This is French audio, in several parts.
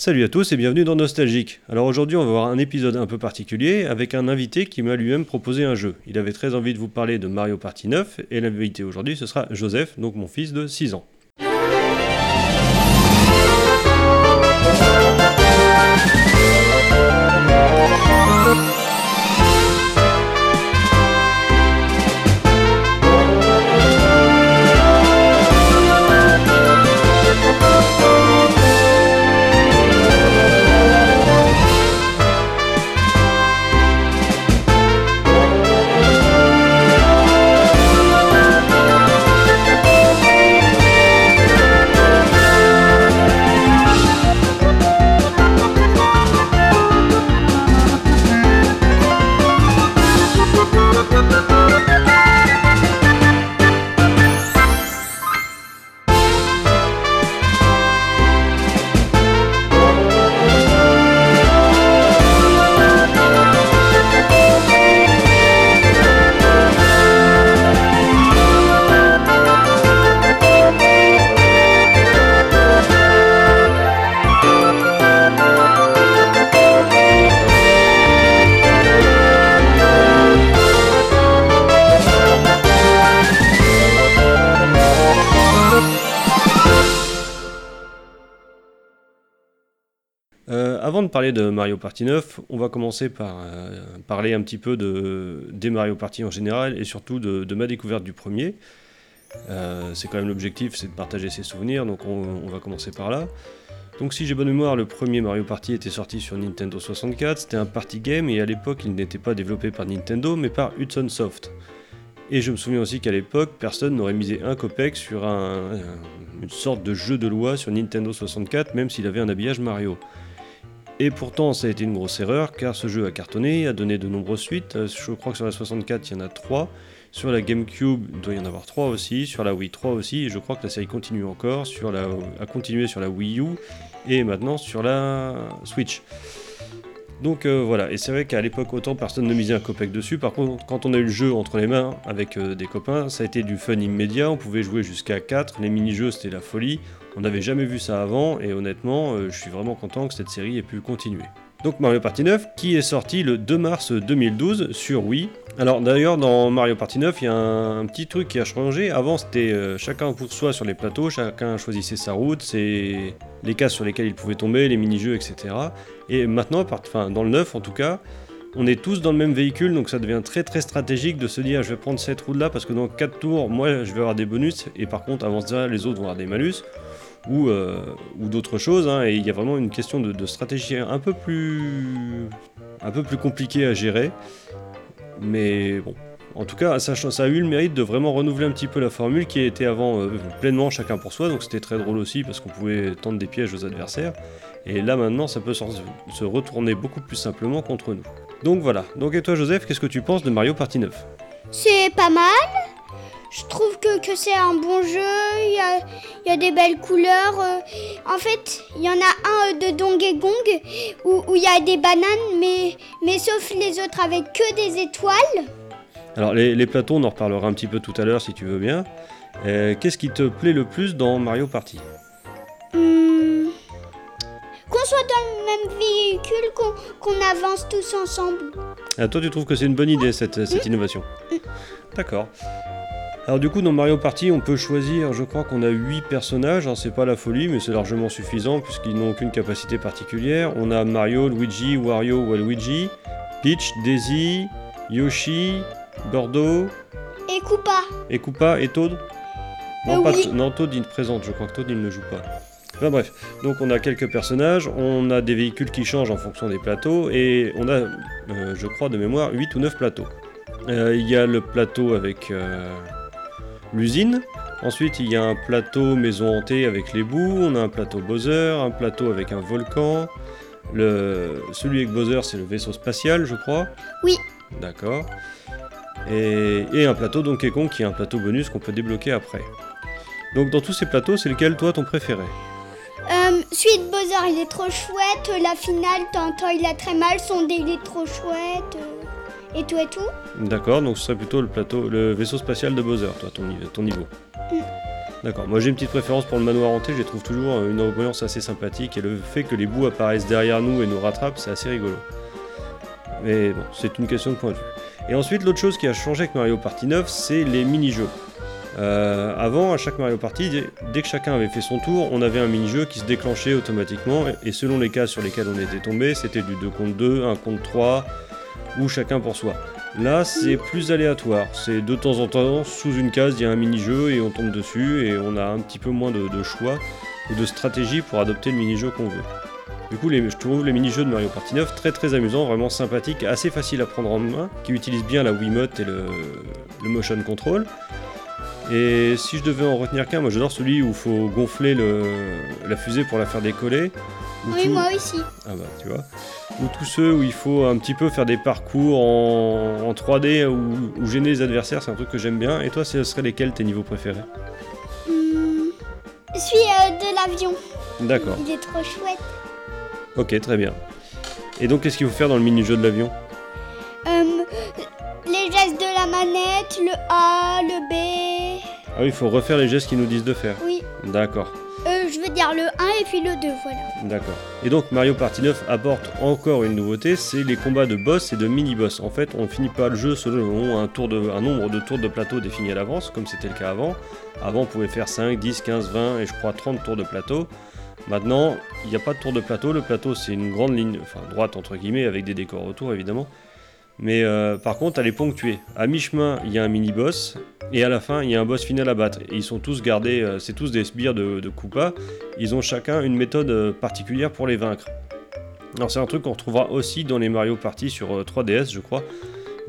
Salut à tous et bienvenue dans Nostalgique. Alors aujourd'hui on va voir un épisode un peu particulier avec un invité qui m'a lui-même proposé un jeu. Il avait très envie de vous parler de Mario Party 9 et l'invité aujourd'hui ce sera Joseph, donc mon fils de 6 ans. Avant de parler de Mario Party 9, on va commencer par euh, parler un petit peu de, des Mario Party en général et surtout de, ma découverte du premier. Euh, c'est quand même l'objectif, c'est de partager ses souvenirs, donc on, va commencer par là. Donc si j'ai bonne mémoire, le premier Mario Party était sorti sur Nintendo 64, c'était un party game et à l'époque il n'était pas développé par Nintendo mais par Hudson Soft. Et je me souviens aussi qu'à l'époque, personne n'aurait misé un copec sur un- une sorte de jeu de loi sur Nintendo 64, même s'il avait un habillage Mario. Et pourtant, ça a été une grosse erreur, car ce jeu a cartonné, a donné de nombreuses suites. Euh, Je crois que sur la 64, il y en a 3. Sur la GameCube, il doit y en avoir 3 aussi. Sur la Wii, 3 aussi. Et je crois que la série continue encore. A continué sur la Wii U. Et maintenant sur la Switch. Donc euh, voilà, et c'est vrai qu'à l'époque, autant personne ne misait un copec dessus. Par contre, quand on a eu le jeu entre les mains avec euh, des copains, ça a été du fun immédiat. On pouvait jouer jusqu'à 4. Les mini-jeux, c'était la folie. On n'avait jamais vu ça avant, et honnêtement, euh, je suis vraiment content que cette série ait pu continuer. Donc Mario Party 9, qui est sorti le 2 mars 2012 sur Wii. Alors d'ailleurs, dans Mario Party 9, il y a un, petit truc qui a changé. Avant, c'était chacun pour soi sur les plateaux, chacun choisissait sa route, c'est les cases sur lesquelles il pouvait tomber, les mini-jeux, etc. Et maintenant, enfin, dans le 9 en tout cas, on est tous dans le même véhicule, donc ça devient très très stratégique de se dire je vais prendre cette route là parce que dans 4 tours, moi je vais avoir des bonus, et par contre, avant ça, les autres vont avoir des malus ou, euh, ou d'autres choses. hein, et il y a vraiment une question de, de stratégie un peu plus un peu plus compliquée à gérer. Mais bon, en tout cas, ça, a eu le mérite de vraiment renouveler un petit peu la formule qui était avant euh, pleinement chacun pour soi. Donc c'était très drôle aussi parce qu'on pouvait tendre des pièges aux adversaires. Et là maintenant, ça peut se retourner beaucoup plus simplement contre nous. Donc voilà. Donc et toi, Joseph, qu'est-ce que tu penses de Mario Party 9 C'est pas mal. Je trouve que, c'est un bon jeu. Il y a, y a des belles couleurs. euh. En fait, il y en a un euh, de Donkey Kong où il y a des bananes, mais, mais sauf les autres avec que des étoiles. Alors les, les plateaux, on en reparlera un petit peu tout à l'heure si tu veux bien. Euh, Qu'est-ce qui te plaît le plus dans Mario Party? Hmm. Qu'on soit dans le même véhicule, qu'on avance tous ensemble. Ah, toi, tu trouves que c'est une bonne idée cette, cette innovation D'accord. Alors du coup, dans Mario Party, on peut choisir, je crois qu'on a 8 personnages, hein, c'est pas la folie, mais c'est largement suffisant puisqu'ils n'ont aucune capacité particulière. On a Mario, Luigi, Wario, Waluigi, Peach, Daisy, Yoshi, Gordo, Et Koopa. et Koopa et Toad Non, Euh, pas oui. Non, Toad il présente, je crois que Toad il ne joue pas. Enfin bref, donc on a quelques personnages, on a des véhicules qui changent en fonction des plateaux, et on a, euh, je crois de mémoire, 8 ou 9 plateaux. Euh, Il y a le plateau avec euh, l'usine, ensuite il y a un plateau maison hantée avec les bouts, on a un plateau Bowser, un plateau avec un volcan, le, celui avec Bowser c'est le vaisseau spatial je crois. Oui. D'accord. Et, et un plateau Donkey Kong qui est un plateau bonus qu'on peut débloquer après. Donc dans tous ces plateaux, c'est lequel toi ton préféré? Euh, celui de Bowser, il est trop chouette. La finale, tantôt, il a très mal. Son dé, il est trop chouette. euh, et tout et tout. D'accord, donc ce serait plutôt le plateau, le vaisseau spatial de Bowser, toi, ton, ni- ton niveau. Mm. D'accord. Moi j'ai une petite préférence pour le manoir hanté, je les trouve toujours euh, une ambiance assez sympathique et le fait que les bouts apparaissent derrière nous et nous rattrapent, c'est assez rigolo. Mais bon, c'est une question de point de vue. Et ensuite, l'autre chose qui a changé avec Mario Party 9, c'est les mini-jeux. Euh, avant, à chaque Mario Party, dès- que chacun avait fait son tour, on avait un mini-jeu qui se déclenchait automatiquement, et selon les cases sur lesquelles on était tombé, c'était du 2 contre 2, 1 contre 3, ou chacun pour soi. Là, c'est plus aléatoire. C'est de temps en temps, sous une case, il y a un mini-jeu et on tombe dessus et on a un petit peu moins de choix ou de stratégie pour adopter le mini-jeu qu'on veut. Du coup, les- je trouve les mini-jeux de Mario Party 9 très très amusants, vraiment sympathiques, assez faciles à prendre en main, qui utilisent bien la Wiimote et le, le motion control. Et si je devais en retenir qu'un, moi j'adore celui où il faut gonfler le- la fusée pour la faire décoller. Ou Oui, tout- moi aussi. ah bah tu vois. Ou tous ceux où il faut un petit peu faire des parcours en, en 3D ou, ou gêner les adversaires, c'est un truc que j'aime bien. Et toi, ce seraient lesquels tes niveaux préférés? Celui euh, de l'avion. D'accord, Il est trop chouette. Ok, très bien. Et donc, qu'est-ce qu'il faut faire dans le mini-jeu de l'avion? Euh, les gestes de la manette, le A, le B. Ah oui, il faut refaire les gestes qu'ils nous disent de faire. Oui. D'accord, Euh, je veux dire le 1 et puis le 2, voilà. d'accord. Et donc, Mario Party 9 apporte encore une nouveauté, c'est les combats de boss et de mini-boss. En fait, on finit pas le jeu selon un, tour de, un nombre de tours de plateau défini à l'avance, comme c'était le cas avant. Avant, on pouvait faire 5, 10, 15, 20 et je crois 30 tours de plateau. Maintenant, il n'y a pas de tour de plateau. Le plateau, c'est une grande ligne, enfin droite entre guillemets, avec des décors autour évidemment. Mais euh, par contre, elle est ponctuée. À mi-chemin, il y a un mini-boss, et à la fin, il y a un boss final à battre. Ils sont tous gardés, euh, c'est tous des sbires de, Koopa. Ils ont chacun une méthode euh, particulière pour les vaincre. Alors, c'est un truc qu'on retrouvera aussi dans les Mario Party sur euh, 3DS, je crois.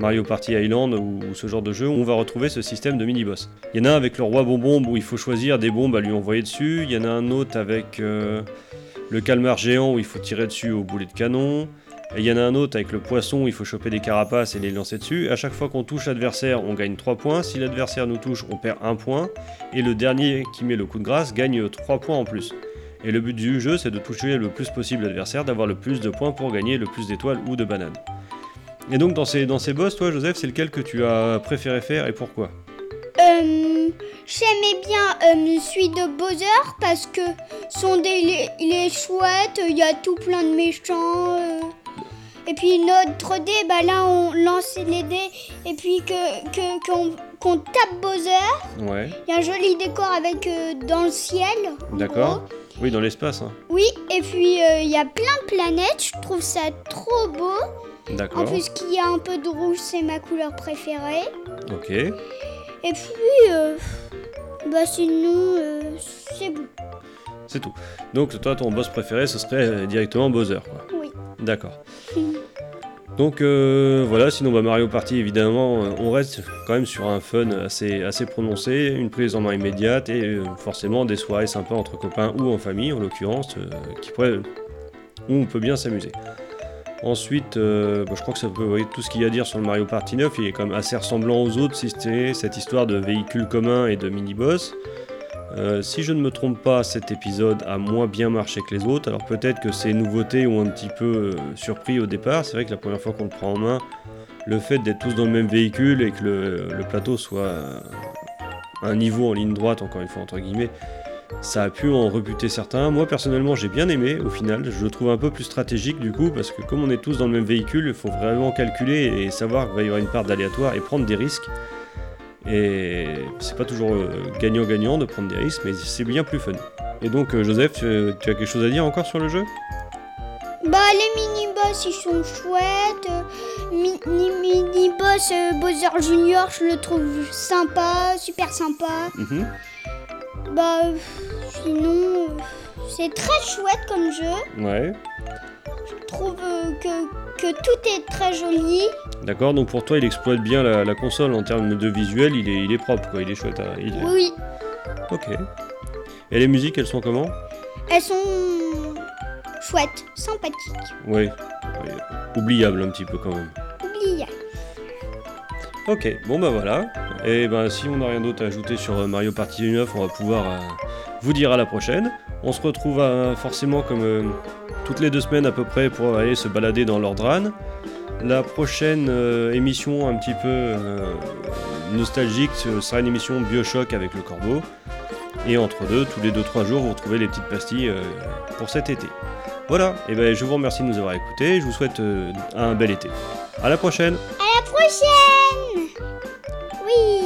Mario Party Island ou, ce genre de jeu on va retrouver ce système de mini-boss. Il y en a un avec le roi bonbombe où il faut choisir des bombes à lui envoyer dessus. Il y en a un autre avec euh, le calmar géant où il faut tirer dessus au boulet de canon. Et il y en a un autre avec le poisson où il faut choper des carapaces et les lancer dessus. À chaque fois qu'on touche l'adversaire, on gagne 3 points. Si l'adversaire nous touche, on perd 1 point. Et le dernier qui met le coup de grâce gagne 3 points en plus. Et le but du jeu, c'est de toucher le plus possible l'adversaire, d'avoir le plus de points pour gagner le plus d'étoiles ou de bananes. Et donc dans ces, dans ces boss, toi Joseph, c'est lequel que tu as préféré faire et pourquoi Euh, J'aimais bien euh, celui de Bowser parce que son dé il est, il est chouette, il y a tout plein de méchants. euh. Et puis notre dé, bah là on lance les dés et puis que que- qu'on tape Bowser. Ouais, Il y a un joli décor avec euh, dans le ciel. d'accord. Oui, dans l'espace, hein. Oui, et puis il y a plein de planètes. Je trouve ça trop beau. En plus qu'il y a un peu de rouge, c'est ma couleur préférée. Ok. Et puis, euh, bah sinon, euh, c'est bon. C'est tout. Donc toi, ton boss préféré, ce serait directement Bowser, quoi. Oui. D'accord. Donc euh, voilà, sinon bah, Mario Party évidemment, euh, on reste quand même sur un fun assez, assez prononcé, une prise en main immédiate et euh, forcément des soirées sympas entre copains ou en famille en l'occurrence, euh, qui pourraient, où on peut bien s'amuser. Ensuite, euh, bah, je crois que ça peut, tout ce qu'il y a à dire sur le Mario Party 9, il est quand même assez ressemblant aux autres, si c'était cette histoire de véhicules communs et de mini-boss. Euh, si je ne me trompe pas, cet épisode a moins bien marché que les autres. Alors peut-être que ces nouveautés ont un petit peu euh, surpris au départ. C'est vrai que la première fois qu'on le prend en main, le fait d'être tous dans le même véhicule et que le, plateau soit un niveau en ligne droite, encore une fois entre guillemets, ça a pu en rebuter certains. Moi personnellement, j'ai bien aimé au final. Je le trouve un peu plus stratégique du coup parce que comme on est tous dans le même véhicule, il faut vraiment calculer et savoir qu'il va y avoir une part d'aléatoire et prendre des risques. Et c'est pas toujours euh, gagnant-gagnant de prendre des risques, mais c'est bien plus fun. Et donc, euh, Joseph, tu, as quelque chose à dire encore sur le jeu? Bah, les mini-boss, ils sont chouettes. Mi- ni- Mini-boss euh, Bowser Junior, je le trouve sympa, super sympa. Mhm. Bah, euh, sinon, c'est très chouette comme jeu. Ouais. Je trouve euh, que, que tout est très joli. D'accord, donc pour toi, il exploite bien la, la console en termes de visuel, il est, il est propre, quoi, il est chouette. à- il est- Oui, Ok. Et les musiques, elles sont comment? Elles sont chouettes, sympathiques. Ouais. Ouais, Oubliable un petit peu quand même. Oubliez. Ok, bon bah voilà. Et ben si on n'a rien d'autre à ajouter sur euh, Mario Party 9, on va pouvoir euh, vous dire à la prochaine. On se retrouve euh, forcément comme toutes les deux semaines à peu près pour aller se balader dans l'Ordran. La prochaine émission un petit peu nostalgique sera une émission Bioshock avec le corbeau. Et entre deux, tous les 2-3 jours, vous retrouvez les petites pastilles pour cet été. Voilà, et ben je vous remercie de nous avoir écoutés, je vous souhaite un bel été. À la prochaine À la prochaine Whee!